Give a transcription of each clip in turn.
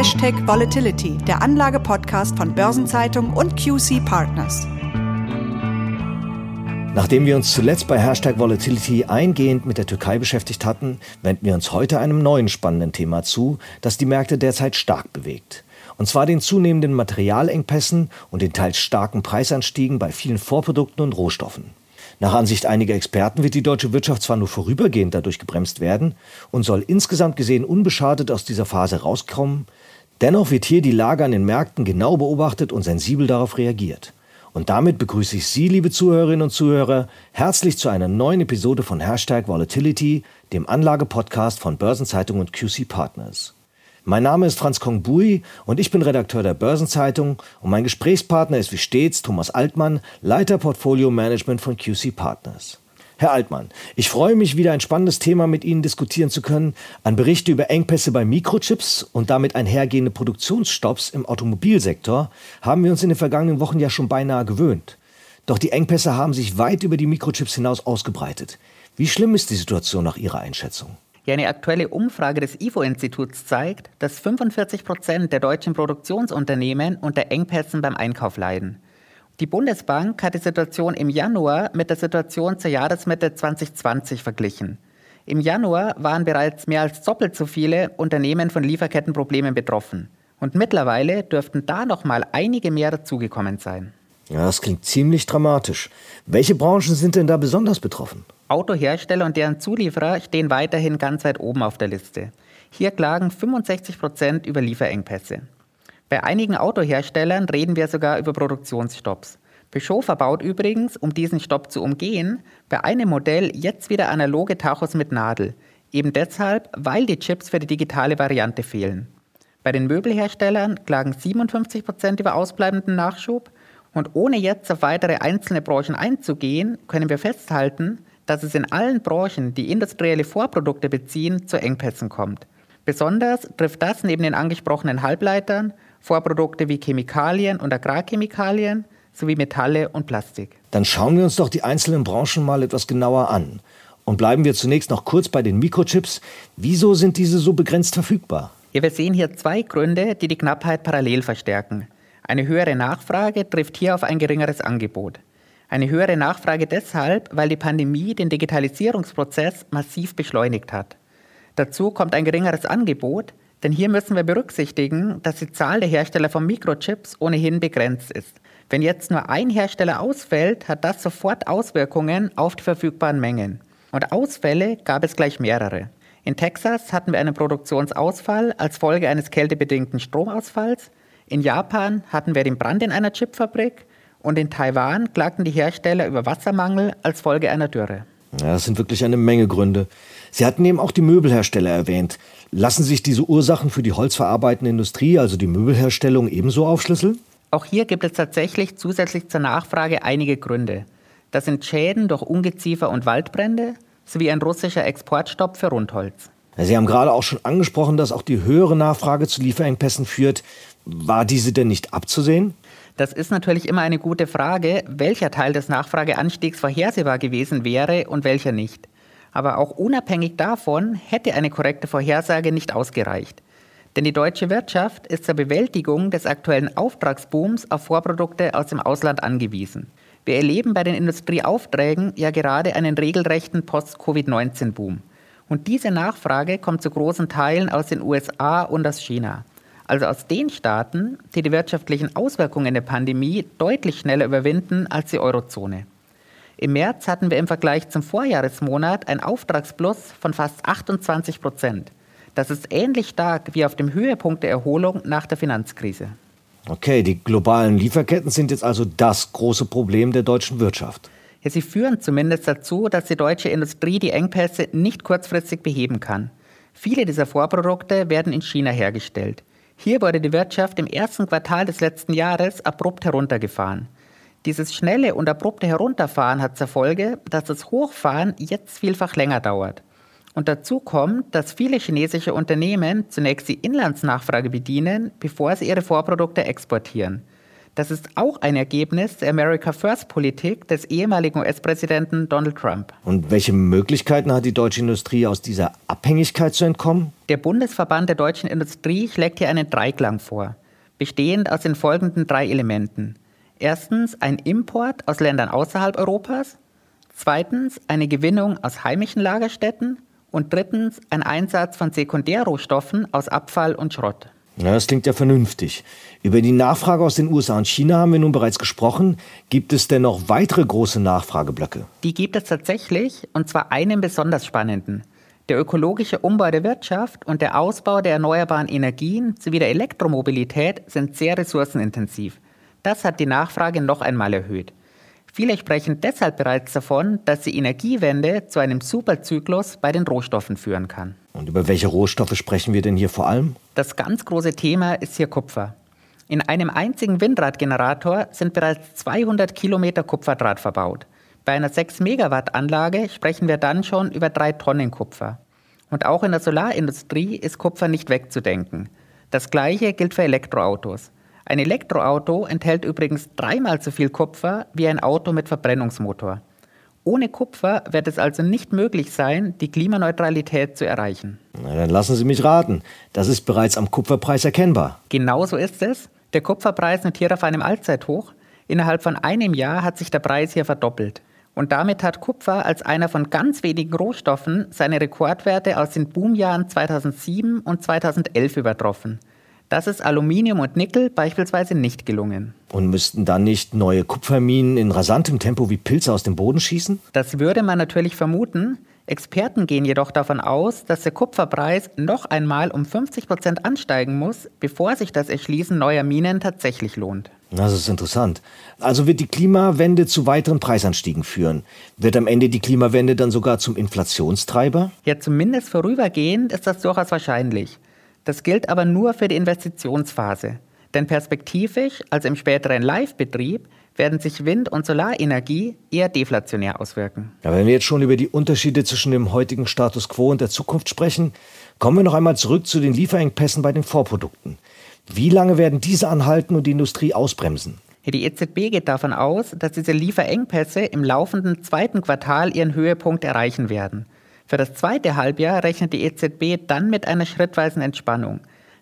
Hashtag Volatility, der Anlage-Podcast von Börsenzeitung und QC Partners. Nachdem wir uns zuletzt bei Hashtag Volatility eingehend mit der Türkei beschäftigt hatten, wenden wir uns heute einem neuen spannenden Thema zu, das die Märkte derzeit stark bewegt. Und zwar den zunehmenden Materialengpässen und den teils starken Preisanstiegen bei vielen Vorprodukten und Rohstoffen. Nach Ansicht einiger Experten wird die deutsche Wirtschaft zwar nur vorübergehend dadurch gebremst werden und soll insgesamt gesehen unbeschadet aus dieser Phase rauskommen, dennoch wird hier die Lage an den Märkten genau beobachtet und sensibel darauf reagiert. Und damit begrüße ich Sie, liebe Zuhörerinnen und Zuhörer, herzlich zu einer neuen Episode von Hashtag Volatility, dem Anlagepodcast von Börsenzeitung und QC Partners. Mein Name ist Franz Kongbui und ich bin Redakteur der Börsenzeitung und mein Gesprächspartner ist wie stets Thomas Altmann, Leiter Portfolio Management von QC Partners. Herr Altmann, ich freue mich, wieder ein spannendes Thema mit Ihnen diskutieren zu können. An Berichte über Engpässe bei Mikrochips und damit einhergehende Produktionsstopps im Automobilsektor haben wir uns in den vergangenen Wochen ja schon beinahe gewöhnt. Doch die Engpässe haben sich weit über die Mikrochips hinaus ausgebreitet. Wie schlimm ist die Situation nach Ihrer Einschätzung? Ja, eine aktuelle Umfrage des IFO-Instituts zeigt, dass 45 Prozent der deutschen Produktionsunternehmen unter Engpässen beim Einkauf leiden. Die Bundesbank hat die Situation im Januar mit der Situation zur Jahresmitte 2020 verglichen. Im Januar waren bereits mehr als doppelt so viele Unternehmen von Lieferkettenproblemen betroffen. Und mittlerweile dürften da noch mal einige mehr dazugekommen sein. Ja, das klingt ziemlich dramatisch. Welche Branchen sind denn da besonders betroffen? Autohersteller und deren Zulieferer stehen weiterhin ganz weit oben auf der Liste. Hier klagen 65 Prozent über Lieferengpässe. Bei einigen Autoherstellern reden wir sogar über Produktionsstopps. Peugeot verbaut übrigens, um diesen Stopp zu umgehen, bei einem Modell jetzt wieder analoge Tachos mit Nadel. Eben deshalb, weil die Chips für die digitale Variante fehlen. Bei den Möbelherstellern klagen 57 Prozent über ausbleibenden Nachschub. Und ohne jetzt auf weitere einzelne Branchen einzugehen, können wir festhalten, dass es in allen Branchen, die industrielle Vorprodukte beziehen, zu Engpässen kommt. Besonders trifft das neben den angesprochenen Halbleitern Vorprodukte wie Chemikalien und Agrarchemikalien sowie Metalle und Plastik. Dann schauen wir uns doch die einzelnen Branchen mal etwas genauer an. Und bleiben wir zunächst noch kurz bei den Mikrochips. Wieso sind diese so begrenzt verfügbar? Ja, wir sehen hier zwei Gründe, die die Knappheit parallel verstärken. Eine höhere Nachfrage trifft hier auf ein geringeres Angebot. Eine höhere Nachfrage deshalb, weil die Pandemie den Digitalisierungsprozess massiv beschleunigt hat. Dazu kommt ein geringeres Angebot, denn hier müssen wir berücksichtigen, dass die Zahl der Hersteller von Mikrochips ohnehin begrenzt ist. Wenn jetzt nur ein Hersteller ausfällt, hat das sofort Auswirkungen auf die verfügbaren Mengen. Und Ausfälle gab es gleich mehrere. In Texas hatten wir einen Produktionsausfall als Folge eines kältebedingten Stromausfalls. In Japan hatten wir den Brand in einer Chipfabrik und in Taiwan klagten die Hersteller über Wassermangel als Folge einer Dürre. Ja, das sind wirklich eine Menge Gründe. Sie hatten eben auch die Möbelhersteller erwähnt. Lassen sich diese Ursachen für die holzverarbeitende Industrie, also die Möbelherstellung, ebenso aufschlüsseln? Auch hier gibt es tatsächlich zusätzlich zur Nachfrage einige Gründe. Das sind Schäden durch Ungeziefer und Waldbrände sowie ein russischer Exportstopp für Rundholz. Sie haben gerade auch schon angesprochen, dass auch die höhere Nachfrage zu Lieferengpässen führt. War diese denn nicht abzusehen? Das ist natürlich immer eine gute Frage, welcher Teil des Nachfrageanstiegs vorhersehbar gewesen wäre und welcher nicht. Aber auch unabhängig davon hätte eine korrekte Vorhersage nicht ausgereicht. Denn die deutsche Wirtschaft ist zur Bewältigung des aktuellen Auftragsbooms auf Vorprodukte aus dem Ausland angewiesen. Wir erleben bei den Industrieaufträgen ja gerade einen regelrechten Post-Covid-19-Boom. Und diese Nachfrage kommt zu großen Teilen aus den USA und aus China also aus den Staaten, die die wirtschaftlichen Auswirkungen der Pandemie deutlich schneller überwinden als die Eurozone. Im März hatten wir im Vergleich zum Vorjahresmonat ein Auftragsplus von fast 28 Prozent. Das ist ähnlich stark wie auf dem Höhepunkt der Erholung nach der Finanzkrise. Okay, die globalen Lieferketten sind jetzt also das große Problem der deutschen Wirtschaft. Ja, sie führen zumindest dazu, dass die deutsche Industrie die Engpässe nicht kurzfristig beheben kann. Viele dieser Vorprodukte werden in China hergestellt. Hier wurde die Wirtschaft im ersten Quartal des letzten Jahres abrupt heruntergefahren. Dieses schnelle und abrupte Herunterfahren hat zur Folge, dass das Hochfahren jetzt vielfach länger dauert. Und dazu kommt, dass viele chinesische Unternehmen zunächst die Inlandsnachfrage bedienen, bevor sie ihre Vorprodukte exportieren. Das ist auch ein Ergebnis der America First Politik des ehemaligen US-Präsidenten Donald Trump. Und welche Möglichkeiten hat die deutsche Industrie aus dieser Abhängigkeit zu entkommen? Der Bundesverband der deutschen Industrie schlägt hier einen Dreiklang vor, bestehend aus den folgenden drei Elementen. Erstens ein Import aus Ländern außerhalb Europas, zweitens eine Gewinnung aus heimischen Lagerstätten und drittens ein Einsatz von Sekundärrohstoffen aus Abfall und Schrott. Ja, das klingt ja vernünftig. Über die Nachfrage aus den USA und China haben wir nun bereits gesprochen. Gibt es denn noch weitere große Nachfrageblöcke? Die gibt es tatsächlich, und zwar einen besonders spannenden. Der ökologische Umbau der Wirtschaft und der Ausbau der erneuerbaren Energien sowie der Elektromobilität sind sehr ressourcenintensiv. Das hat die Nachfrage noch einmal erhöht. Viele sprechen deshalb bereits davon, dass die Energiewende zu einem Superzyklus bei den Rohstoffen führen kann. Und über welche Rohstoffe sprechen wir denn hier vor allem? Das ganz große Thema ist hier Kupfer. In einem einzigen Windradgenerator sind bereits 200 Kilometer Kupferdraht verbaut. Bei einer 6 Megawatt Anlage sprechen wir dann schon über 3 Tonnen Kupfer. Und auch in der Solarindustrie ist Kupfer nicht wegzudenken. Das gleiche gilt für Elektroautos. Ein Elektroauto enthält übrigens dreimal so viel Kupfer wie ein Auto mit Verbrennungsmotor. Ohne Kupfer wird es also nicht möglich sein, die Klimaneutralität zu erreichen. Na, dann lassen Sie mich raten. Das ist bereits am Kupferpreis erkennbar. Genau so ist es. Der Kupferpreis notiert auf einem Allzeithoch. Innerhalb von einem Jahr hat sich der Preis hier verdoppelt. Und damit hat Kupfer als einer von ganz wenigen Rohstoffen seine Rekordwerte aus den Boomjahren 2007 und 2011 übertroffen. Das ist Aluminium und Nickel beispielsweise nicht gelungen. Und müssten dann nicht neue Kupferminen in rasantem Tempo wie Pilze aus dem Boden schießen? Das würde man natürlich vermuten. Experten gehen jedoch davon aus, dass der Kupferpreis noch einmal um 50 Prozent ansteigen muss, bevor sich das Erschließen neuer Minen tatsächlich lohnt. Das ist interessant. Also wird die Klimawende zu weiteren Preisanstiegen führen. Wird am Ende die Klimawende dann sogar zum Inflationstreiber? Ja, zumindest vorübergehend ist das durchaus wahrscheinlich. Das gilt aber nur für die Investitionsphase. Denn perspektivisch, also im späteren Live-Betrieb, werden sich Wind- und Solarenergie eher deflationär auswirken. Ja, wenn wir jetzt schon über die Unterschiede zwischen dem heutigen Status quo und der Zukunft sprechen, kommen wir noch einmal zurück zu den Lieferengpässen bei den Vorprodukten. Wie lange werden diese anhalten und die Industrie ausbremsen? Die EZB geht davon aus, dass diese Lieferengpässe im laufenden zweiten Quartal ihren Höhepunkt erreichen werden. Für das zweite Halbjahr rechnet die EZB dann mit einer schrittweisen Entspannung.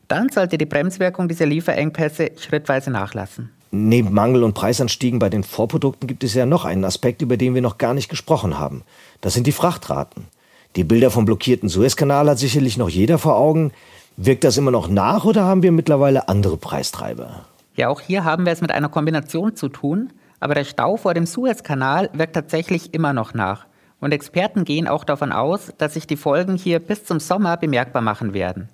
Dann sollte die Bremswirkung dieser Lieferengpässe schrittweise nachlassen. Neben Mangel- und Preisanstiegen bei den Vorprodukten gibt es ja noch einen Aspekt, über den wir noch gar nicht gesprochen haben. Das sind die Frachtraten. Die Bilder vom blockierten Suezkanal hat sicherlich noch jeder vor Augen. Wirkt das immer noch nach oder haben wir mittlerweile andere Preistreiber? Ja, auch hier haben wir es mit einer Kombination zu tun, aber der Stau vor dem Suezkanal wirkt tatsächlich immer noch nach. Und Experten gehen auch davon aus, dass sich die Folgen hier bis zum Sommer bemerkbar machen werden.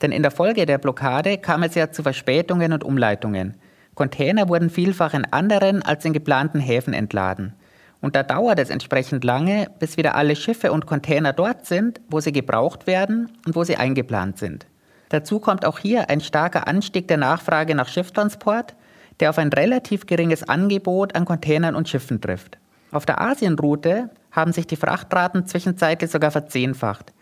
Denn in der Folge der Blockade kam es ja zu Verspätungen und Umleitungen. Container wurden vielfach in anderen als in geplanten Häfen entladen. Und da dauert es entsprechend lange, bis wieder alle Schiffe und Container dort sind, wo sie gebraucht werden und wo sie eingeplant sind. Dazu kommt auch hier ein starker Anstieg der Nachfrage nach Schifftransport, der auf ein relativ geringes Angebot an Containern und Schiffen trifft. Auf der Asienroute haben sich die Frachtraten zwischenzeitlich sogar verzehnfacht.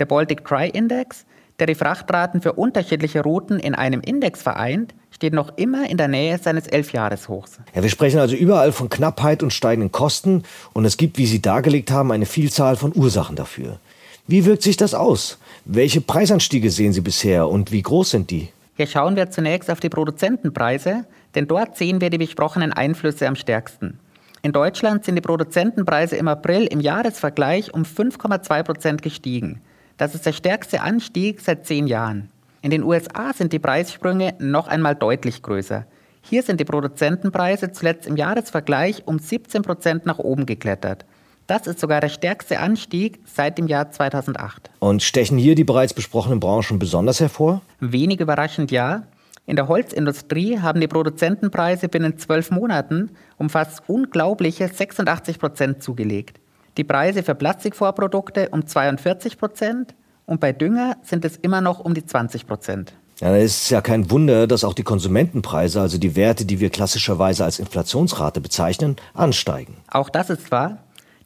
Der Baltic Dry Index, der die Frachtraten für unterschiedliche Routen in einem Index vereint, steht noch immer in der Nähe seines Elfjahreshochs. Ja, wir sprechen also überall von Knappheit und steigenden Kosten und es gibt, wie Sie dargelegt haben, eine Vielzahl von Ursachen dafür. Wie wirkt sich das aus? Welche Preisanstiege sehen Sie bisher und wie groß sind die? Hier schauen wir zunächst auf die Produzentenpreise, denn dort sehen wir die besprochenen Einflüsse am stärksten. In Deutschland sind die Produzentenpreise im April im Jahresvergleich um 5,2 Prozent gestiegen. Das ist der stärkste Anstieg seit zehn Jahren. In den USA sind die Preissprünge noch einmal deutlich größer. Hier sind die Produzentenpreise zuletzt im Jahresvergleich um 17 Prozent nach oben geklettert. Das ist sogar der stärkste Anstieg seit dem Jahr 2008. Und stechen hier die bereits besprochenen Branchen besonders hervor? Wenig überraschend ja. In der Holzindustrie haben die Produzentenpreise binnen zwölf Monaten um fast unglaubliche 86 Prozent zugelegt. Die Preise für Plastikvorprodukte um 42 Prozent und bei Dünger sind es immer noch um die 20 Prozent. Ja, es ist ja kein Wunder, dass auch die Konsumentenpreise, also die Werte, die wir klassischerweise als Inflationsrate bezeichnen, ansteigen. Auch das ist wahr.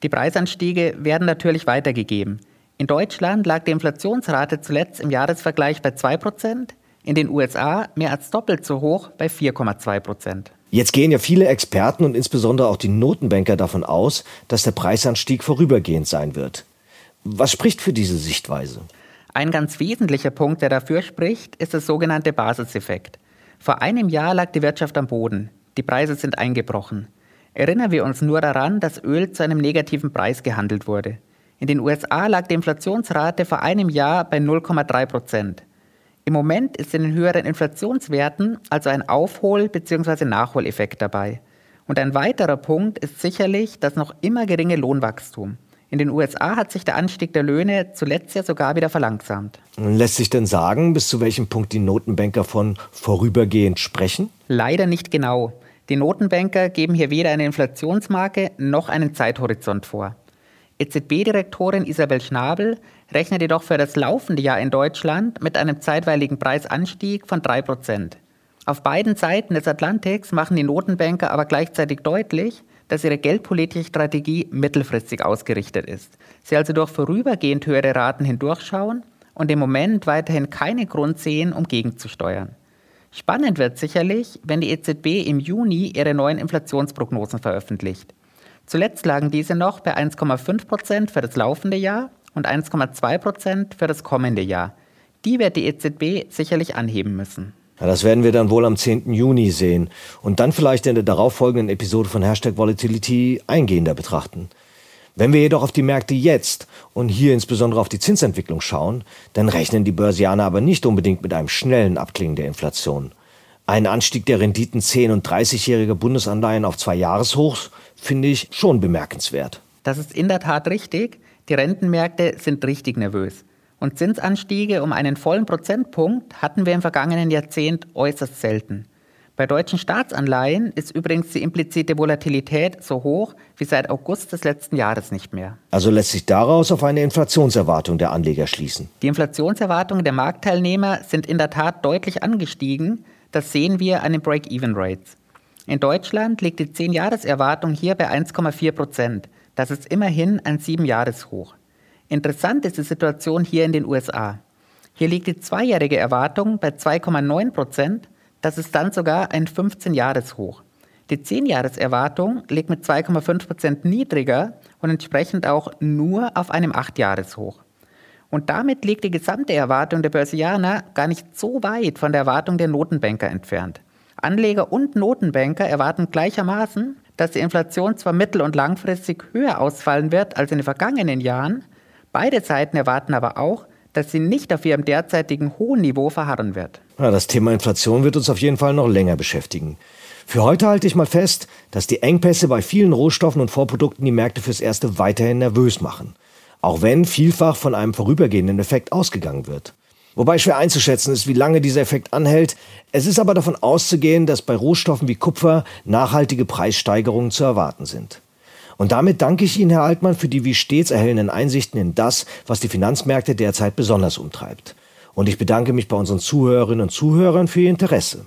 Die Preisanstiege werden natürlich weitergegeben. In Deutschland lag die Inflationsrate zuletzt im Jahresvergleich bei 2 Prozent, in den USA mehr als doppelt so hoch bei 4,2 Prozent. Jetzt gehen ja viele Experten und insbesondere auch die Notenbanker davon aus, dass der Preisanstieg vorübergehend sein wird. Was spricht für diese Sichtweise? Ein ganz wesentlicher Punkt, der dafür spricht, ist der sogenannte Basiseffekt. Vor einem Jahr lag die Wirtschaft am Boden. Die Preise sind eingebrochen. Erinnern wir uns nur daran, dass Öl zu einem negativen Preis gehandelt wurde. In den USA lag die Inflationsrate vor einem Jahr bei 0,3 Prozent. Im Moment ist in den höheren Inflationswerten also ein Aufhol- bzw. Nachholeffekt dabei. Und ein weiterer Punkt ist sicherlich das noch immer geringe Lohnwachstum. In den USA hat sich der Anstieg der Löhne zuletzt ja sogar wieder verlangsamt. Lässt sich denn sagen, bis zu welchem Punkt die Notenbanker von vorübergehend sprechen? Leider nicht genau. Die Notenbanker geben hier weder eine Inflationsmarke noch einen Zeithorizont vor. EZB-Direktorin Isabel Schnabel rechnet jedoch für das laufende Jahr in Deutschland mit einem zeitweiligen Preisanstieg von 3%. Auf beiden Seiten des Atlantiks machen die Notenbanker aber gleichzeitig deutlich, dass ihre geldpolitische Strategie mittelfristig ausgerichtet ist. Sie also durch vorübergehend höhere Raten hindurchschauen und im Moment weiterhin keinen Grund sehen, um gegenzusteuern. Spannend wird sicherlich, wenn die EZB im Juni ihre neuen Inflationsprognosen veröffentlicht. Zuletzt lagen diese noch bei 1,5 Prozent für das laufende Jahr und 1,2 Prozent für das kommende Jahr. Die wird die EZB sicherlich anheben müssen. Ja, das werden wir dann wohl am 10. Juni sehen und dann vielleicht in der darauffolgenden Episode von Hashtag Volatility eingehender betrachten. Wenn wir jedoch auf die Märkte jetzt und hier insbesondere auf die Zinsentwicklung schauen, dann rechnen die Börsianer aber nicht unbedingt mit einem schnellen Abklingen der Inflation. Ein Anstieg der Renditen 10- und 30-jähriger Bundesanleihen auf zwei Jahreshochs finde ich schon bemerkenswert. Das ist in der Tat richtig. Die Rentenmärkte sind richtig nervös. Und Zinsanstiege um einen vollen Prozentpunkt hatten wir im vergangenen Jahrzehnt äußerst selten. Bei deutschen Staatsanleihen ist übrigens die implizite Volatilität so hoch wie seit August des letzten Jahres nicht mehr. Also lässt sich daraus auf eine Inflationserwartung der Anleger schließen. Die Inflationserwartungen der Marktteilnehmer sind in der Tat deutlich angestiegen. Das sehen wir an den Break-Even-Rates. In Deutschland liegt die 10-Jahres-Erwartung hier bei 1,4 Prozent. Das ist immerhin ein 7-Jahres-Hoch. Interessant ist die Situation hier in den USA. Hier liegt die zweijährige Erwartung bei 2,9 Prozent. Das ist dann sogar ein 15-Jahres-Hoch. Die 10-Jahres-Erwartung liegt mit 2,5 Prozent niedriger und entsprechend auch nur auf einem 8-Jahres-Hoch. Und damit liegt die gesamte Erwartung der Börsianer gar nicht so weit von der Erwartung der Notenbanker entfernt. Anleger und Notenbanker erwarten gleichermaßen, dass die Inflation zwar mittel- und langfristig höher ausfallen wird als in den vergangenen Jahren, Beide Seiten erwarten aber auch, dass sie nicht auf ihrem derzeitigen hohen Niveau verharren wird. Ja, das Thema Inflation wird uns auf jeden Fall noch länger beschäftigen. Für heute halte ich mal fest, dass die Engpässe bei vielen Rohstoffen und Vorprodukten die Märkte fürs Erste weiterhin nervös machen. Auch wenn vielfach von einem vorübergehenden Effekt ausgegangen wird. Wobei schwer einzuschätzen ist, wie lange dieser Effekt anhält. Es ist aber davon auszugehen, dass bei Rohstoffen wie Kupfer nachhaltige Preissteigerungen zu erwarten sind. Und damit danke ich Ihnen, Herr Altmann, für die wie stets erhellenden Einsichten in das, was die Finanzmärkte derzeit besonders umtreibt. Und ich bedanke mich bei unseren Zuhörerinnen und Zuhörern für Ihr Interesse.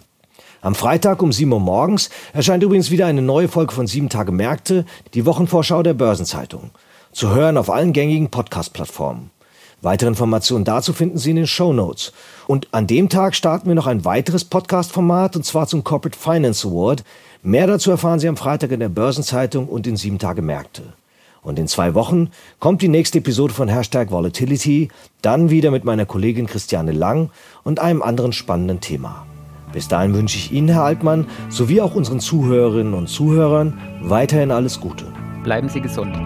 Am Freitag um 7 Uhr morgens erscheint übrigens wieder eine neue Folge von 7 Tage Märkte, die Wochenvorschau der Börsenzeitung. Zu hören auf allen gängigen Podcast-Plattformen. Weitere Informationen dazu finden Sie in den Show Notes. Und an dem Tag starten wir noch ein weiteres Podcast-Format, und zwar zum Corporate Finance Award, Mehr dazu erfahren Sie am Freitag in der Börsenzeitung und in sieben Tage Märkte. Und in zwei Wochen kommt die nächste Episode von Hashtag Volatility, dann wieder mit meiner Kollegin Christiane Lang und einem anderen spannenden Thema. Bis dahin wünsche ich Ihnen, Herr Altmann, sowie auch unseren Zuhörerinnen und Zuhörern weiterhin alles Gute. Bleiben Sie gesund.